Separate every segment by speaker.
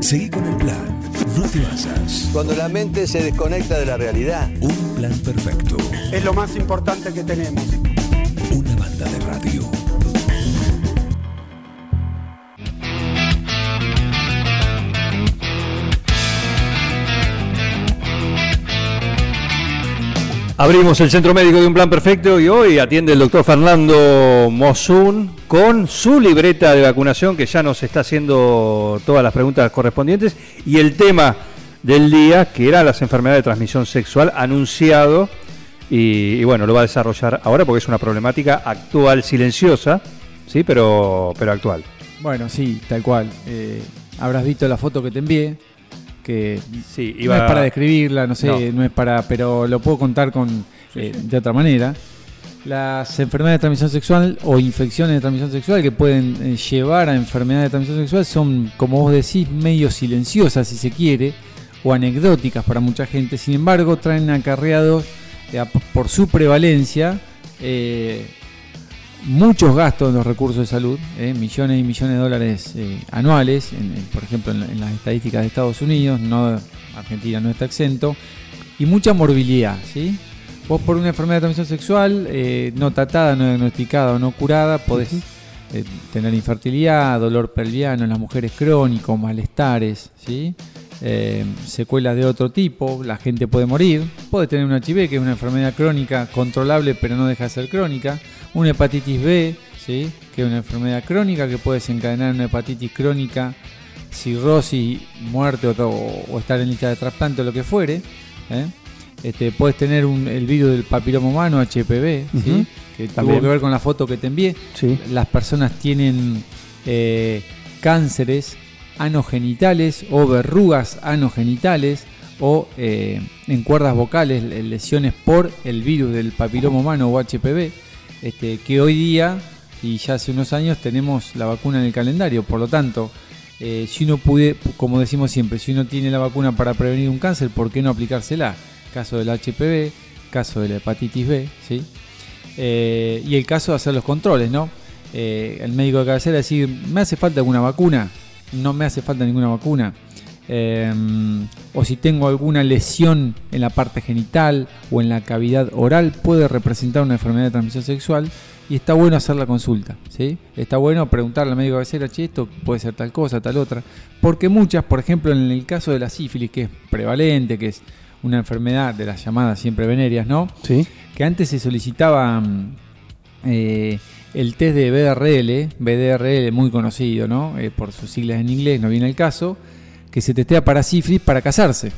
Speaker 1: Seguí con el plan. No te basas.
Speaker 2: Cuando la mente se desconecta de la realidad.
Speaker 1: Un plan perfecto.
Speaker 3: Es lo más importante que tenemos.
Speaker 1: Una banda de radio.
Speaker 4: Abrimos el centro médico de un plan perfecto y hoy atiende el doctor Fernando Mosun con su libreta de vacunación que ya nos está haciendo todas las preguntas correspondientes y el tema del día que era las enfermedades de transmisión sexual anunciado y, bueno, lo va a desarrollar ahora porque es una problemática actual, silenciosa, sí, pero, pero actual.
Speaker 5: Bueno, sí, tal cual. Eh, habrás visto la foto que te envié, que
Speaker 4: Sí,
Speaker 5: no es para describirla, no sé,
Speaker 4: No.
Speaker 5: no, es para, pero lo puedo contar con eh, de otra manera. Las enfermedades de transmisión sexual o infecciones de transmisión sexual que pueden eh, llevar a enfermedades de transmisión sexual son, como vos decís, medio silenciosas si se quiere, o anecdóticas para mucha gente. Sin embargo, traen acarreados eh, por su prevalencia eh, muchos gastos en los recursos de salud, eh, millones y millones de dólares eh, anuales, en- en, por ejemplo en, la- en las estadísticas de Estados Unidos, no Argentina no está exento, y mucha morbilidad, ¿sí? Vos por una enfermedad de transmisión sexual eh, no tratada, no diagnosticada o no curada, podés tener infertilidad, dolor pelviano en las mujeres crónico, malestares, ¿sí? Secuelas de otro tipo, la gente puede morir, puede tener un HIV, que es una enfermedad crónica controlable pero no deja de ser crónica, una hepatitis B, ¿sí? que es una enfermedad crónica que puede desencadenar una hepatitis crónica, cirrosis, muerte o, o estar en lista de trasplante o lo que fuere. ¿eh? Este, puedes tener un- el virus del papiloma humano, HPV, que tuvo
Speaker 4: También.
Speaker 5: que ver con la foto que te envié.
Speaker 4: Sí.
Speaker 5: Las personas tienen eh, cánceres anogenitales o verrugas anogenitales o eh, en cuerdas vocales le- lesiones por el virus del papiloma humano o HPV, este, que hoy día y ya hace unos años tenemos la vacuna en el calendario, por lo tanto, eh, si uno puede, como decimos siempre, si uno tiene la vacuna para prevenir un cáncer, ¿por qué no aplicársela? Caso del HPV, caso de la hepatitis B, ¿sí? Eh, y el caso de hacer los controles, ¿no? Eh, el médico de cabecera decir, ¿me hace falta alguna vacuna? No me hace falta ninguna vacuna. O si tengo alguna lesión en la parte genital o en la cavidad oral, puede representar una enfermedad de transmisión sexual y está bueno hacer la consulta, ¿sí? Está bueno preguntarle al médico cabecera, che, esto puede ser tal cosa, tal otra, porque muchas, por ejemplo, en el caso de la sífilis, que es prevalente, que es una enfermedad de las llamadas siempre venéreas, ¿no?
Speaker 4: Sí.
Speaker 5: que antes se solicitaba mm, eh, el test de BDRL, BDRL muy conocido, ¿no? Eh, por sus siglas en inglés, no viene el caso, que se testea para sífilis para casarse.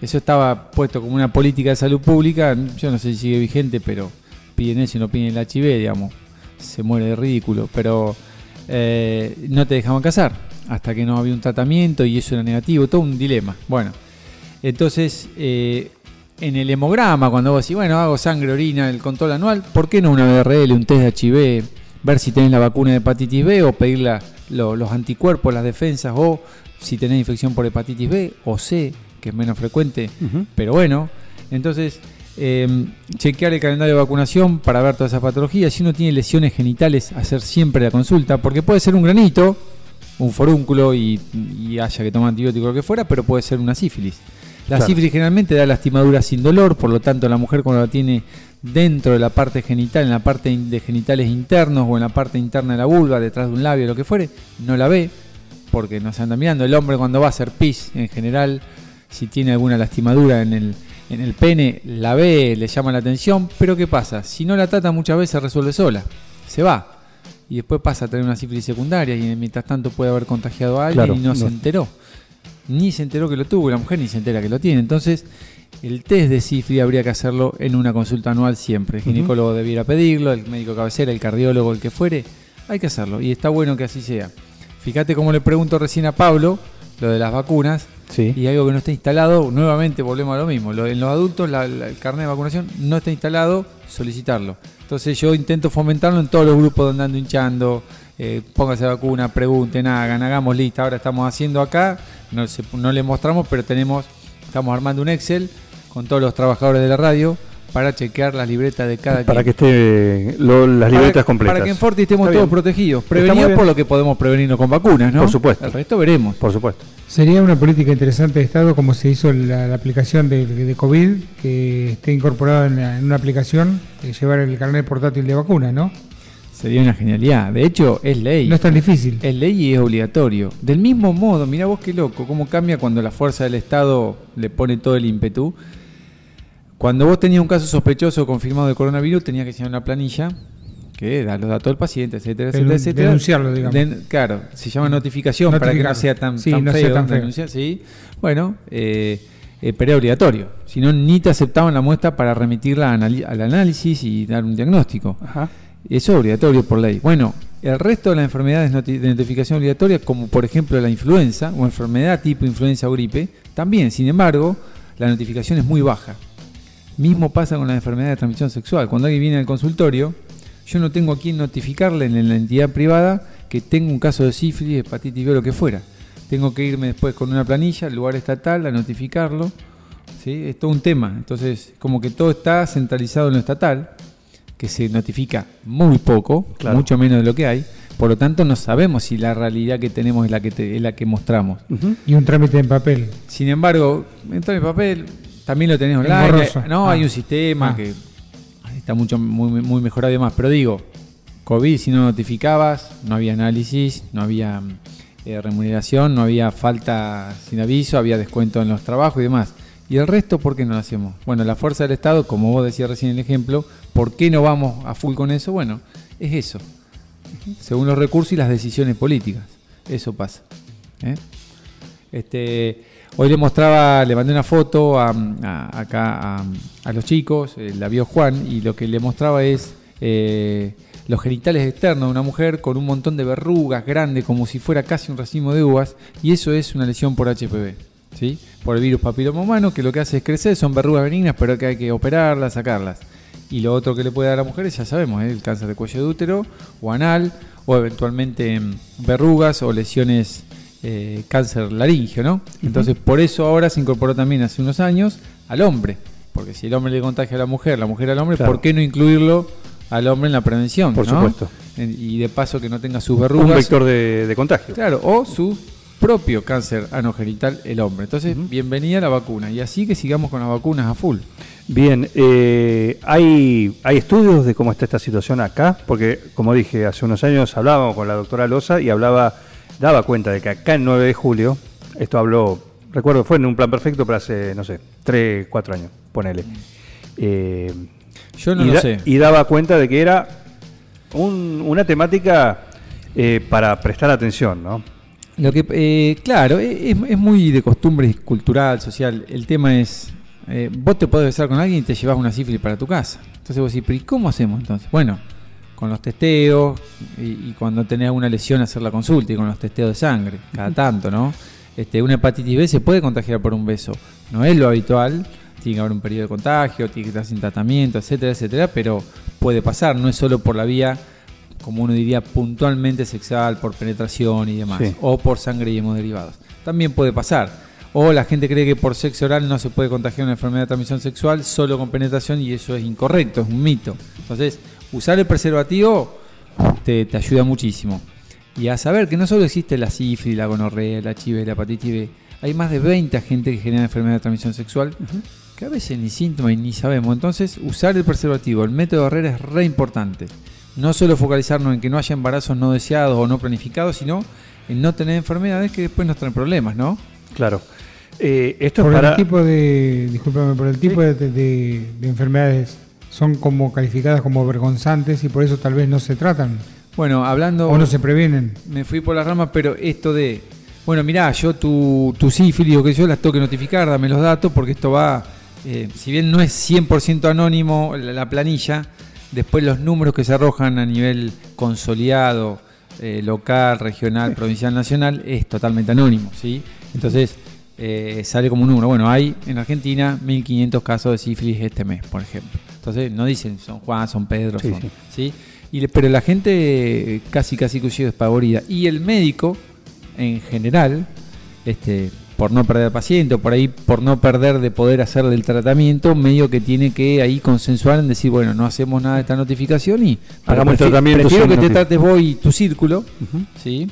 Speaker 5: Eso estaba puesto como una política de salud pública, yo no sé si sigue vigente, pero piden eso y no piden el HIV, digamos. Se muere de ridículo, pero eh, no te dejaban casar hasta que no había un tratamiento y eso era negativo, todo un dilema. Bueno, entonces, eh, en el hemograma, cuando vos decís, bueno, hago sangre, orina, el control anual, ¿por qué no una BRL, un test de HIV, ver si tenés la vacuna de hepatitis B o pedir los anticuerpos, las defensas, o si tenés infección por hepatitis B o C, que es menos frecuente, pero bueno, entonces eh, chequear el calendario de vacunación para ver todas esas patologías. Si uno tiene lesiones genitales, hacer siempre la consulta, porque puede ser un granito, un forúnculo y, y haya que tomar antibiótico o lo que fuera, pero puede ser una sífilis. La
Speaker 4: Claro.
Speaker 5: sífilis generalmente da lastimadura sin dolor, por lo tanto la mujer cuando la tiene dentro de la parte genital, en la parte de genitales internos o en la parte interna de la vulva, detrás de un labio, lo que fuere, no la ve, porque no se anda mirando. El hombre cuando va a hacer pis, en general, si tiene alguna lastimadura en el, en el pene, la ve, le llama la atención, pero ¿qué pasa? Si no la trata muchas veces resuelve sola, se va. Y después pasa a tener una sífilis secundaria y mientras tanto puede haber contagiado a alguien
Speaker 4: Claro,
Speaker 5: y no, se enteró. Ni se enteró que lo tuvo, la mujer ni se entera que lo tiene. Entonces, el test de sífilis habría que hacerlo en una consulta anual siempre. El ginecólogo debiera pedirlo, el médico cabecera, el cardiólogo, el que fuere, hay que hacerlo. Y está bueno que así sea. Fíjate cómo le pregunto recién a Pablo lo de las vacunas
Speaker 4: Sí.
Speaker 5: y algo que no está instalado, nuevamente volvemos a lo mismo. En los adultos la- la- el carnet de vacunación no está instalado, solicitarlo. Entonces yo intento fomentarlo en todos los grupos donde ando hinchando, eh, póngase vacuna, pregunten, hagan, hagamos lista. Ahora estamos haciendo acá, no, se- no le mostramos, pero tenemos, estamos armando un Excel con todos los trabajadores de la radio para chequear las libretas de cada
Speaker 4: Para que
Speaker 5: quien.
Speaker 4: esté lo- las libretas
Speaker 5: para,
Speaker 4: completas.
Speaker 5: Para que en Forti estemos
Speaker 4: Está
Speaker 5: todos
Speaker 4: bien.
Speaker 5: protegidos. Prevenidos por lo que podemos prevenirnos con vacunas, ¿no?
Speaker 4: Por supuesto.
Speaker 5: El resto veremos.
Speaker 4: Por supuesto.
Speaker 6: Sería una política interesante de Estado como se hizo la, la aplicación de, de COVID, que esté incorporada en, una aplicación, eh, llevar el carnet portátil de vacuna, ¿no?
Speaker 5: Sería una genialidad. De hecho, es ley.
Speaker 6: No es tan difícil.
Speaker 5: Es ley y es obligatorio. Del mismo modo, mira vos qué loco, cómo cambia cuando la fuerza del Estado le pone todo el ímpetu. Cuando vos tenías un caso sospechoso confirmado de coronavirus, tenías que llenar una planilla que da los datos del paciente, etcétera, etcétera, etcétera.
Speaker 6: denunciarlo, digamos.
Speaker 5: Den- claro, se llama notificación para que no sea tan,
Speaker 6: Sí,
Speaker 5: tan
Speaker 6: no sea
Speaker 5: feo.
Speaker 6: tan feo.
Speaker 5: denunciar, sí. Bueno, eh, eh, pero era obligatorio. Si no, ni te aceptaban la muestra para remitirla al análisis y dar un diagnóstico.
Speaker 4: Ajá.
Speaker 5: Eso es obligatorio por ley. Bueno, el resto de las enfermedades de notificación obligatoria, como por ejemplo la influenza o enfermedad tipo influenza o gripe, también, sin embargo, la notificación es muy baja. Mismo pasa con la enfermedad de transmisión sexual. Cuando alguien viene al consultorio, yo no tengo a quien notificarle en la entidad privada que tengo un caso de sífilis, hepatitis B o lo que fuera. Tengo que irme después con una planilla al lugar estatal a notificarlo. ¿sí? Es todo un tema. Entonces, como que todo está centralizado en lo estatal, que se notifica muy poco,
Speaker 4: Claro.
Speaker 5: mucho menos de lo que hay. Por lo tanto, no sabemos si la realidad que tenemos es la que, te- es la que mostramos.
Speaker 6: Y un trámite en papel.
Speaker 5: Sin embargo, entra en papel, también lo tenés online.
Speaker 6: borroso.
Speaker 5: No,
Speaker 6: Ah.
Speaker 5: hay un sistema
Speaker 6: Ah.
Speaker 5: que está mucho muy, muy mejorado y demás. Pero digo, COVID, si no notificabas, no había análisis, no había eh, remuneración, no había falta sin aviso, había descuento en los trabajos y demás. ¿Y el resto por qué no lo hacemos? Bueno, la fuerza del Estado, como vos decías recién en el ejemplo, ¿por qué no vamos a full con eso? Bueno, es eso. Según los recursos y las decisiones políticas. Eso pasa. ¿eh? Este, hoy le mostraba, le mandé una foto a, acá a, a los chicos, eh, la vio Juan, y lo que le mostraba es eh, los genitales externos de una mujer con un montón de verrugas grandes, como si fuera casi un racimo de uvas, y eso es una lesión por HPV, ¿sí? por el virus papiloma humano, que lo que hace es crecer, son verrugas benignas, pero que hay que operarlas, sacarlas. Y lo otro que le puede dar a mujeres, ya sabemos, ¿eh? el cáncer de cuello de útero o anal, o eventualmente mm, verrugas o lesiones eh, cáncer laringio, ¿no? Entonces, por eso ahora se incorporó también hace unos años al hombre. Porque si el hombre le contagia a la mujer, la mujer al hombre,
Speaker 4: Claro.
Speaker 5: ¿por qué no incluirlo al hombre en la prevención?
Speaker 4: Por
Speaker 5: ¿no?
Speaker 4: supuesto.
Speaker 5: Y de paso que no tenga sus
Speaker 4: Un
Speaker 5: verrugas.
Speaker 4: vector de, de contagio.
Speaker 5: Claro, o su propio cáncer anogenital el hombre. Entonces, bienvenida a la vacuna. Y así que sigamos con las vacunas a full.
Speaker 4: Bien, eh, ¿hay, ¿hay estudios de cómo está esta situación acá? Porque, como dije, hace unos años hablábamos con la doctora Loza y hablaba, daba cuenta de que acá el 9 de julio, esto habló, recuerdo, fue en un plan perfecto, pero hace, no sé, 3, 4 años, ponele. Eh,
Speaker 5: Yo no
Speaker 4: y,
Speaker 5: lo
Speaker 4: da-
Speaker 5: sé.
Speaker 4: y daba cuenta de que era un- una temática eh, para prestar atención, ¿no?
Speaker 5: Lo que, eh, claro, e- es, es muy de costumbre cultural, social. El tema es, eh, vos te podés besar con alguien y te llevas una sífilis para tu casa. Entonces vos decís, pero ¿y cómo hacemos entonces? Bueno, con los testeos y, y cuando tenés una lesión hacer la consulta y con los testeos de sangre, cada tanto, ¿no? Este, una hepatitis B se puede contagiar por un beso. No es lo habitual, tiene que haber un periodo de contagio, tiene que estar sin tratamiento, etcétera, etcétera, pero puede pasar, no es solo por la vía como uno diría, puntualmente sexual, por penetración y demás,
Speaker 4: Sí.
Speaker 5: o por sangre y hemoderivados. También puede pasar. O la gente cree que por sexo oral no se puede contagiar una enfermedad de transmisión sexual solo con penetración y eso es incorrecto, es un mito. Entonces, usar el preservativo te, te ayuda muchísimo. Y a saber que no solo existe la sífilis, la gonorrea, la HIV, la hepatitis B, hay más de 20 agentes que generan enfermedad de transmisión sexual que a veces ni síntomas y ni sabemos. Entonces, usar el preservativo, el método Herrera es re importante. No solo focalizarnos en que no haya embarazos no deseados o no planificados, sino en no tener enfermedades que después nos traen problemas, ¿no?
Speaker 4: Claro. Eh, esto
Speaker 6: Por
Speaker 4: es para...
Speaker 6: el tipo de, discúlpame, por el tipo de, de- de enfermedades son como calificadas como vergonzantes y por eso tal vez no se tratan
Speaker 5: Bueno, hablando...
Speaker 6: o no se previenen.
Speaker 5: Me fui por las ramas, pero esto de... Bueno, mirá, yo tu, tu sífilis o que yo las tengo que notificar, dame los datos, porque esto va... eh, si bien no es 100% anónimo la, la planilla, después los números que se arrojan a nivel consolidado, eh, local, regional, provincial, nacional, es totalmente anónimo, ¿sí? Entonces, eh, sale como un número. Bueno, hay en Argentina 1.500 casos de sífilis este mes, por ejemplo. Entonces, no dicen son Juan, son Pedro,
Speaker 4: Sí,
Speaker 5: son...
Speaker 4: sí.
Speaker 5: ¿sí? Y pero la gente eh, casi casi que llega despavorida. Y el médico, en general, este, por no perder paciente o por ahí por no perder de poder hacerle el tratamiento, medio que tiene que ahí consensuar en decir, bueno, no hacemos nada de esta notificación y
Speaker 4: Hagamos el tratamiento
Speaker 5: Prefiero que te trates vos y tu círculo, ¿sí?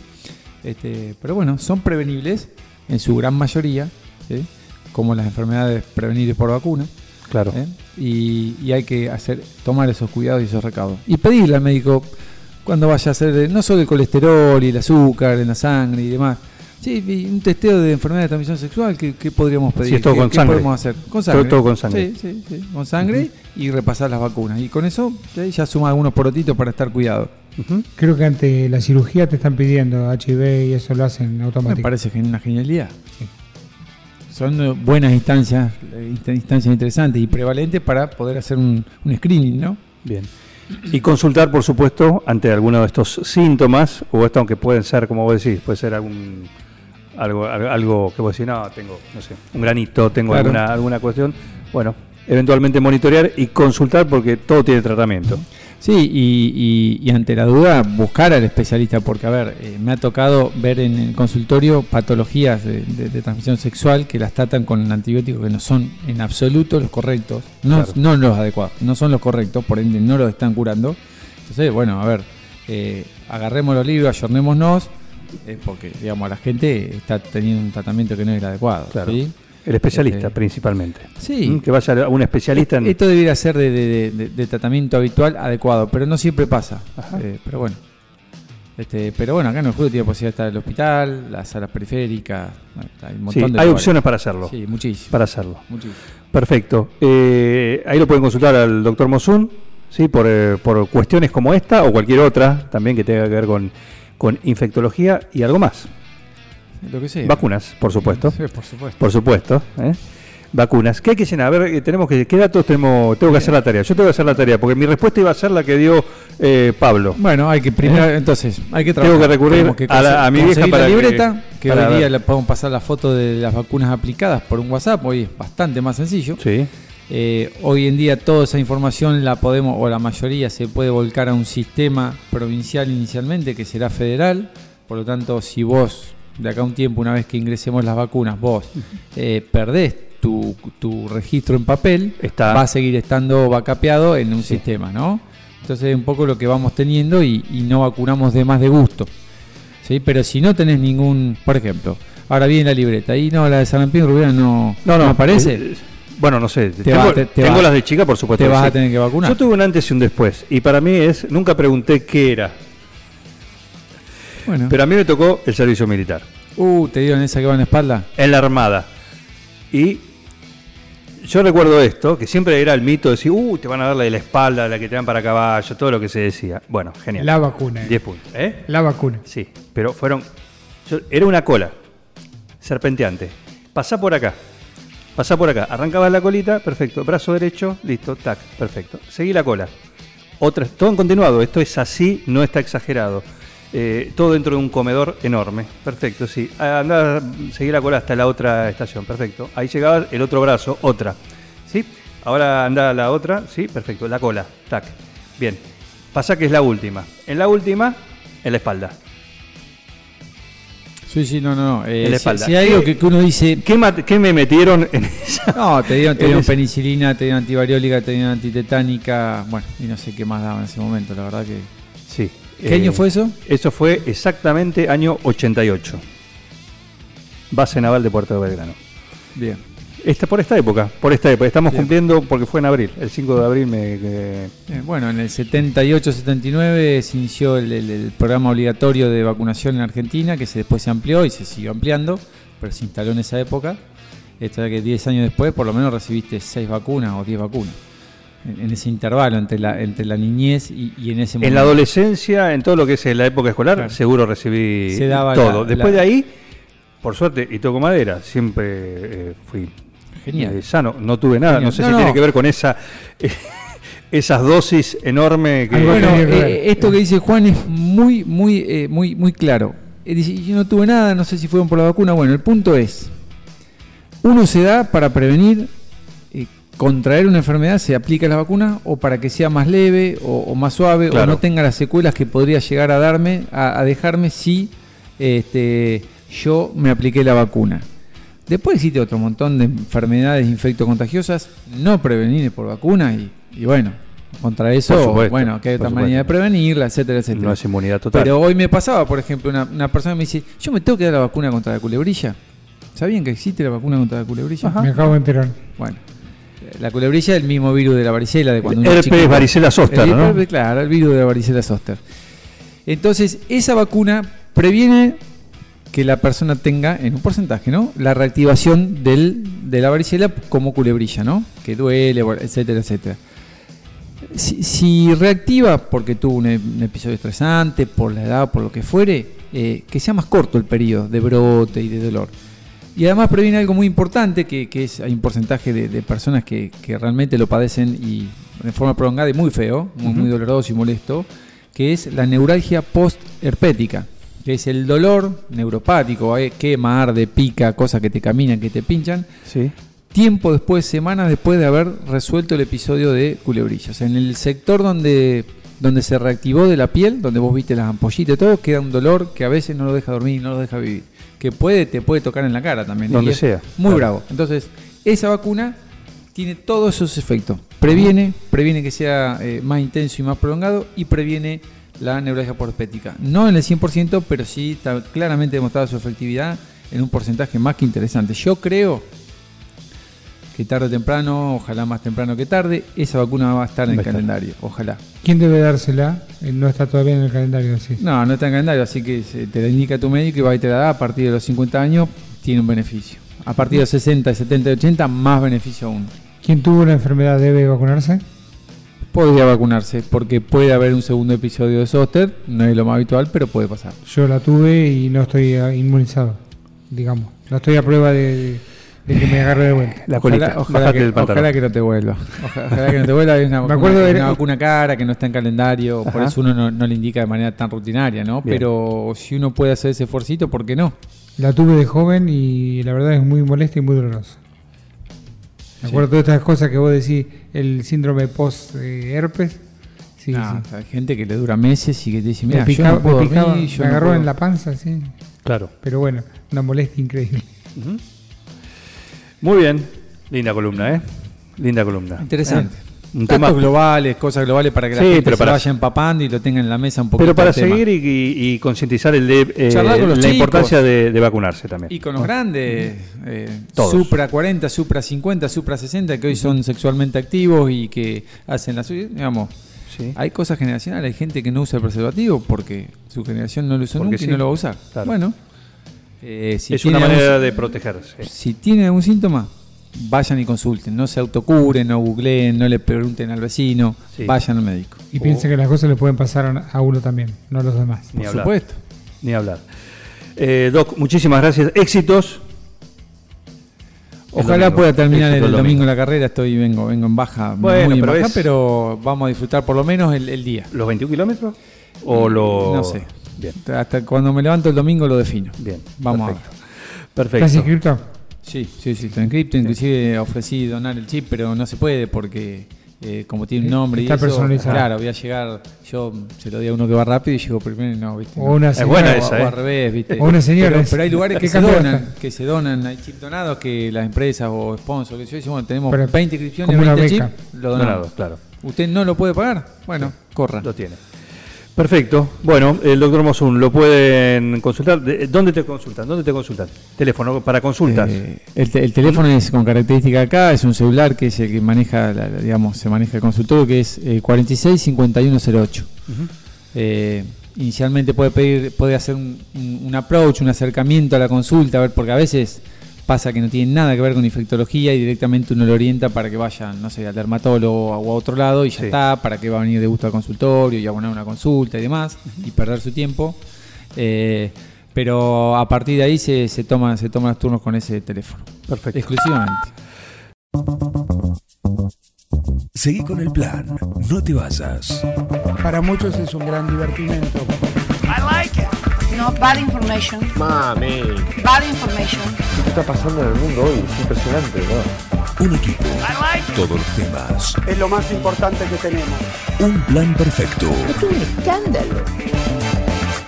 Speaker 5: Este, pero bueno, son prevenibles en su gran mayoría, ¿sí? como las enfermedades prevenibles por vacuna.
Speaker 4: Claro.
Speaker 5: ¿eh? Y, y hay que hacer tomar esos cuidados y esos recaudos. Y pedirle al médico cuando vaya a hacer, eh, no solo el colesterol y el azúcar en la sangre y demás. Sí, un testeo de enfermedad de transmisión sexual, ¿qué, qué podríamos pedir?
Speaker 4: Sí, es todo
Speaker 5: ¿Qué,
Speaker 4: con
Speaker 5: qué
Speaker 4: sangre.
Speaker 5: podemos hacer? Con
Speaker 4: Todo-
Speaker 5: sangre.
Speaker 4: todo con sangre.
Speaker 5: Sí, sí, sí, con sangre y repasar las vacunas. Y con eso ya, ya suma algunos porotitos para estar cuidado.
Speaker 6: Creo que ante la cirugía te están pidiendo HIV y eso lo hacen
Speaker 5: Me
Speaker 6: automático.
Speaker 5: parece que es una genialidad.
Speaker 6: Sí.
Speaker 5: Son eh, buenas instancias, inst- instancias interesantes y prevalentes para poder hacer un, un screening, ¿no?
Speaker 4: Bien. Y consultar, por supuesto, ante alguno de estos síntomas, o esto aunque pueden ser, como vos decís, puede ser algún algo, algo, que vos decís, no, tengo, no sé, un granito, tengo
Speaker 5: Claro.
Speaker 4: alguna, alguna cuestión. Bueno, eventualmente monitorear y consultar porque todo tiene tratamiento.
Speaker 5: Sí, y, y- y ante la duda buscar al especialista, porque a ver, eh, me ha tocado ver en el consultorio patologías de, de- de transmisión sexual que las tratan con antibióticos que no son en absoluto los correctos, no,
Speaker 4: Claro.
Speaker 5: no los adecuados, no son los correctos, por ende no los están curando. Entonces, bueno, a ver, eh, agarremos los libros, ayornémonos, eh, porque digamos la gente está teniendo un tratamiento que no es el adecuado.
Speaker 4: Claro.
Speaker 5: ¿sí?
Speaker 4: El especialista,
Speaker 5: Este,
Speaker 4: principalmente.
Speaker 5: Sí.
Speaker 4: Mm, Que vaya a un especialista en...
Speaker 5: Esto debería ser de, de- de- de tratamiento habitual adecuado, pero no siempre pasa.
Speaker 4: Ajá.
Speaker 5: Eh, pero bueno. Este, pero bueno, acá en el juego tiene posibilidad de estar el hospital, las salas periféricas, hay un
Speaker 4: Sí,
Speaker 5: montón de
Speaker 4: hay
Speaker 5: lugares.
Speaker 4: opciones para hacerlo.
Speaker 5: Sí, muchísimo.
Speaker 4: Para hacerlo.
Speaker 5: muchísimo.
Speaker 4: Perfecto. Eh, ahí lo pueden consultar al doctor Mosun, ¿sí? por, eh, por cuestiones como esta o cualquier otra también que tenga que ver con, con infectología y algo más.
Speaker 5: Lo que sea.
Speaker 4: Vacunas, por supuesto.
Speaker 5: Sí, por supuesto.
Speaker 4: Por supuesto. ¿eh? Vacunas. ¿Qué hay que llenar? A ver, eh, tenemos que, ¿qué datos tenemos? Tengo que hacer la tarea. Yo tengo que hacer la tarea porque mi respuesta iba a ser la que dio eh, Pablo.
Speaker 5: Bueno, hay que primero, entonces, hay que
Speaker 4: Tengo
Speaker 5: trabajar.
Speaker 4: que recurrir
Speaker 5: que
Speaker 4: a la- a mi vieja para
Speaker 5: la
Speaker 4: que-
Speaker 5: libreta, que,
Speaker 4: para
Speaker 5: hoy día
Speaker 4: ver.
Speaker 5: le podemos pasar la foto de las vacunas aplicadas por un WhatsApp, hoy es bastante más sencillo.
Speaker 4: Sí.
Speaker 5: Eh, hoy en día toda esa información la podemos, o la mayoría se puede volcar a un sistema provincial inicialmente, que será federal. Por lo tanto, si vos, de acá a un tiempo, una vez que ingresemos las vacunas, vos eh, perdés tu, tu registro en papel,
Speaker 4: Está.
Speaker 5: va a seguir estando vacapeado en un sistema, ¿no? Entonces es un poco lo que vamos teniendo y, y no vacunamos de más de gusto. ¿sí? Pero si no tenés ningún, por ejemplo, ahora viene la libreta, y no, la de sarampión rubia no,
Speaker 4: No, no.
Speaker 5: aparece.
Speaker 4: eh, Bueno, no sé.
Speaker 5: Te
Speaker 4: tengo
Speaker 5: va- te- te
Speaker 4: tengo
Speaker 5: va-
Speaker 4: las de chica, por supuesto.
Speaker 5: te vas
Speaker 4: sí.
Speaker 5: a tener que vacunar.
Speaker 4: Yo tuve un antes y un después. Y para mí es, nunca pregunté qué era.
Speaker 5: Bueno.
Speaker 4: Pero a mí me tocó el servicio militar.
Speaker 5: Uh, te dieron esa que va en la espalda.
Speaker 4: en la Armada. Y yo recuerdo esto, que siempre era el mito de decir, uh, te van a dar la de la espalda, la que te dan para caballo, todo lo que se decía. Bueno, genial.
Speaker 6: La vacuna.
Speaker 4: 10 puntos. ¿eh?
Speaker 6: La vacuna.
Speaker 4: Sí, pero fueron... yo- era una cola, serpenteante. Pasá por acá, pasá por acá. Arrancabas la colita, perfecto. Brazo derecho, listo, tac, perfecto. Seguí la cola. Otra, todo en continuado, esto es así, no está exagerado. Eh, todo dentro de un comedor enorme. Perfecto, sí. Andá, seguí la cola hasta la otra estación. Perfecto. Ahí llegaba el otro brazo, otra. ¿Sí? Ahora anda a la otra. Sí, perfecto. La cola. Tac. Bien. Pasa que es la última. En la última, en la espalda.
Speaker 5: Sí, sí, no, no. no. Eh,
Speaker 4: En la
Speaker 5: si-
Speaker 4: espalda.
Speaker 5: Si, hay
Speaker 4: ¿Qué-
Speaker 5: algo que, que uno dice.
Speaker 4: ¿Qué, qué me metieron en esa?
Speaker 5: No, te dieron, te dieron penicilina, te dieron antivariólica, te dieron antitetánica. Bueno, y no sé qué más daba en ese momento, la verdad que.
Speaker 4: Sí.
Speaker 5: ¿Qué
Speaker 4: Eh,
Speaker 5: año fue eso?
Speaker 4: Eso fue exactamente año 88. Base Naval de Puerto de Belgrano.
Speaker 5: Bien.
Speaker 4: Esta, por esta época, por esta época. Estamos
Speaker 5: Bien.
Speaker 4: cumpliendo, porque fue en abril, el 5 de abril me...
Speaker 5: Eh, bueno, en el 78-79 se inició el, el- el programa obligatorio de vacunación en Argentina, que se, después se amplió y se siguió ampliando, pero se instaló en esa época. Esto que 10 años después, por lo menos recibiste 6 vacunas o 10 vacunas. En, ese intervalo entre la, entre la niñez y, y en ese momento.
Speaker 4: En la adolescencia, en todo lo que es la época escolar,
Speaker 5: Claro.
Speaker 4: seguro recibí
Speaker 5: Se daba
Speaker 4: todo.
Speaker 5: la-
Speaker 4: Después
Speaker 5: la-
Speaker 4: de ahí, por suerte, y toco madera, siempre eh, fui
Speaker 5: Genial.
Speaker 4: eh, sano, no tuve nada.
Speaker 5: Genial.
Speaker 4: No sé
Speaker 5: No,
Speaker 4: si
Speaker 5: no.
Speaker 4: tiene que ver con esa esas dosis enormes que...
Speaker 5: Bueno,
Speaker 6: que
Speaker 5: eh, esto que dice Juan es muy, muy, eh, muy, muy claro. Eh, dice, yo no tuve nada, no sé si fueron por la vacuna. Bueno, el punto es, uno se da para prevenir contraer una enfermedad, se aplica la vacuna o para que sea más leve o, o más suave
Speaker 4: Claro.
Speaker 5: o no tenga las secuelas que podría llegar a darme, a, a dejarme si este, yo me apliqué la vacuna. Después existe otro montón de enfermedades infectocontagiosas no prevenibles por vacuna y, y bueno, contra eso,
Speaker 4: supuesto,
Speaker 5: bueno, que hay otra manera de prevenirla, etcétera, etcétera.
Speaker 4: No es inmunidad total.
Speaker 5: Pero hoy me pasaba, por ejemplo, una, una persona me dice, yo me tengo que dar la vacuna contra la culebrilla. ¿Sabían que existe la vacuna contra la culebrilla?
Speaker 6: Me acabo de enterar.
Speaker 5: Bueno, la culebrilla es el mismo virus de la varicela, de cuando uno
Speaker 4: herpes,
Speaker 5: es chiquito.
Speaker 4: varicela zoster,
Speaker 5: El
Speaker 4: ¿no?
Speaker 5: herpes, Claro, el virus de la varicela zoster. Entonces, esa vacuna previene que la persona tenga, en un porcentaje, ¿no? La reactivación del, de la varicela como culebrilla, ¿no? Que duele, etcétera, etcétera. Si, si reactiva porque tuvo un, un episodio estresante, por la edad, por lo que fuere, eh, que sea más corto el periodo de brote y de dolor. Y además previene algo muy importante, que, que es hay un porcentaje de, de personas que, que realmente lo padecen y de forma prolongada y muy feo, muy, muy doloroso y molesto, que es la neuralgia post-herpética, que es el dolor neuropático, eh, quema, arde, pica, cosas que te caminan, que te pinchan,
Speaker 4: Sí.
Speaker 5: tiempo después, semanas después de haber resuelto el episodio de culebrilla. O sea, en el sector donde, donde se reactivó de la piel, donde vos viste las ampollitas y todo, queda un dolor que a veces no lo deja dormir, no lo deja vivir. Que puede, te puede tocar en la cara también.
Speaker 4: Donde sea,
Speaker 5: Muy
Speaker 4: claro.
Speaker 5: bravo. Entonces, esa vacuna tiene todos esos efectos. Previene, previene que sea eh, más intenso y más prolongado y previene la neuralgia porpética. No en el 100%, pero sí está claramente demostrada su efectividad en un porcentaje más que interesante. Yo creo que tarde o temprano, ojalá más temprano que tarde, esa vacuna va a estar en
Speaker 4: Va
Speaker 5: el
Speaker 4: estar.
Speaker 5: calendario. Ojalá.
Speaker 6: ¿Quién debe dársela? Eh, No está todavía en el calendario, sí.
Speaker 5: No, no está en calendario, así que se- te la indica tu médico y va y te la da a partir de los 50 años, tiene un beneficio. A partir de los 60, 70 y 80, más beneficio aún.
Speaker 6: ¿Quién tuvo la enfermedad debe vacunarse?
Speaker 5: Podría vacunarse, porque puede haber un segundo episodio de zóster, no es lo más habitual, pero puede pasar.
Speaker 6: Yo la tuve y no estoy eh, inmunizado, digamos. No estoy a prueba de, de que me agarre de vuelta.
Speaker 4: La colita.
Speaker 5: Ojalá,
Speaker 4: Bájate
Speaker 5: que, ojalá que no te vuelva. Ojalá, ojalá que no te vuelva. Una,
Speaker 6: Me
Speaker 5: vacuna,
Speaker 6: acuerdo de-
Speaker 5: una vacuna cara que no está en calendario, por eso uno no, no le indica de manera tan rutinaria, ¿no?
Speaker 4: Bien.
Speaker 5: Pero si uno puede hacer ese esfuercito, ¿por qué no?
Speaker 6: La tuve de joven y la verdad es muy molesta y muy dolorosa. Me acuerdo de todas estas cosas que vos decís, el síndrome post-herpes. Sí,
Speaker 5: No,
Speaker 6: sí.
Speaker 5: hay gente que le dura meses y que te dice, mira,
Speaker 6: me picaba,
Speaker 5: yo no puedo
Speaker 6: me, picaba,
Speaker 5: dormir, yo
Speaker 6: me
Speaker 5: no
Speaker 6: agarró
Speaker 5: puedo".
Speaker 6: en la panza, sí.
Speaker 4: Claro.
Speaker 6: Pero bueno, una molestia increíble.
Speaker 4: Ujú. Muy bien. Linda columna, ¿eh? Linda columna.
Speaker 5: Interesante.
Speaker 4: Eh, Un
Speaker 5: Datos
Speaker 4: tema.
Speaker 5: globales, cosas globales para que la
Speaker 4: Sí,
Speaker 5: gente
Speaker 4: pero
Speaker 5: se vaya empapando y lo tenga en la mesa un poquito.
Speaker 4: Pero para seguir y, y- y concientizar el de, eh, la
Speaker 5: chicos.
Speaker 4: importancia de, de vacunarse también.
Speaker 5: Y con los grandes, eh,
Speaker 4: Todos.
Speaker 5: Supra 40, Supra 50, Supra 60, que hoy son sexualmente activos y que hacen la suya, digamos,
Speaker 4: Sí.
Speaker 5: hay cosas generacionales, hay gente que no usa el preservativo porque su generación no lo usó
Speaker 4: Porque
Speaker 5: nunca
Speaker 4: sí.
Speaker 5: y no lo va a usar.
Speaker 4: Claro.
Speaker 5: Bueno, eh, si
Speaker 4: es una
Speaker 5: algún-
Speaker 4: manera de protegerse.
Speaker 5: Si tienen algún síntoma, vayan y consulten, no se autocuren, no googleen, no le pregunten al vecino,
Speaker 4: Sí.
Speaker 5: vayan al médico.
Speaker 6: Y piensen que las cosas le pueden pasar a- uno también, no a los demás.
Speaker 4: Ni
Speaker 5: Por
Speaker 4: hablar.
Speaker 5: supuesto.
Speaker 4: Ni hablar. Eh, Doc, muchísimas gracias. Éxitos.
Speaker 5: Ojalá
Speaker 4: domingo.
Speaker 5: pueda terminar
Speaker 4: Éxito
Speaker 5: el
Speaker 4: el
Speaker 5: domingo
Speaker 4: domingo.
Speaker 5: la carrera, estoy vengo vengo en baja,
Speaker 4: Bueno,
Speaker 5: muy en
Speaker 4: pero
Speaker 5: baja,
Speaker 4: es-
Speaker 5: pero vamos a disfrutar por lo menos el, el día.
Speaker 4: ¿Los 21 kilómetros? ¿O lo.?
Speaker 5: No sé.
Speaker 4: Bien,
Speaker 5: Hasta cuando me levanto el domingo lo defino.
Speaker 4: bien.
Speaker 5: Vamos a
Speaker 4: perfecto. Perfecto.
Speaker 6: ¿Estás inscrito?
Speaker 5: Sí, sí, sí, estoy inscrito, inclusive ofrecí donar el chip, pero no se puede porque eh, como tiene un nombre
Speaker 6: Está
Speaker 5: y eso,
Speaker 6: personalizado.
Speaker 5: claro, voy a llegar, yo se lo di a uno que va rápido y llego primero y no, ¿viste?
Speaker 6: O una
Speaker 4: Es
Speaker 6: señora.
Speaker 4: buena
Speaker 5: O-
Speaker 4: esa,
Speaker 5: o
Speaker 4: ¿eh?
Speaker 5: al revés, ¿viste?
Speaker 6: O una señora,
Speaker 5: Pero,
Speaker 6: es-
Speaker 5: pero hay lugares que
Speaker 6: ¿qué
Speaker 5: se donan,
Speaker 6: está?
Speaker 5: que se donan, hay chip donados que las empresas o sponsors, que yo, dicen, bueno, tenemos
Speaker 6: Pero
Speaker 5: 20 inscripciones,
Speaker 6: como una
Speaker 5: 20
Speaker 6: beca.
Speaker 5: chips, lo donamos.
Speaker 4: Donado, claro.
Speaker 5: ¿Usted no lo puede pagar? Bueno, corra.
Speaker 4: Lo tiene. Perfecto. Bueno, el doctor Mosun lo pueden consultar. De- ¿Dónde te consultan? ¿Dónde te consultan? Teléfono para consultas.
Speaker 5: Eh, el, te- el teléfono es con característica acá, es un celular que es el que maneja, la- digamos, se maneja el consultorio, que es eh, 46 5108.
Speaker 4: Ujú.
Speaker 5: Eh, inicialmente puede pedir, puede hacer un approach, un acercamiento a la consulta, a ver, porque a veces pasa que no tiene nada que ver con infectología y directamente uno lo orienta para que vaya, no sé, al dermatólogo o a otro lado y ya
Speaker 4: Sí.
Speaker 5: está, para que va a venir de gusto al consultorio y abonar una consulta y demás, y perder su tiempo. Eh, pero a partir de ahí se, se toman se toman los turnos con ese teléfono,
Speaker 4: Perfecto.
Speaker 5: exclusivamente.
Speaker 1: Seguí con el plan. No te vayas.
Speaker 3: Para muchos es un gran divertimento.
Speaker 7: No, bad information.
Speaker 2: Mami,
Speaker 7: Bad information.
Speaker 2: ¿qué está pasando en el mundo hoy? Es impresionante, ¿no?
Speaker 1: Un equipo. Todos los temas.
Speaker 3: Es lo más importante que tenemos.
Speaker 1: Un plan perfecto.
Speaker 7: Es un escándalo.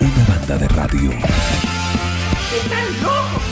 Speaker 1: Una banda de radio.
Speaker 7: ¡Están locos!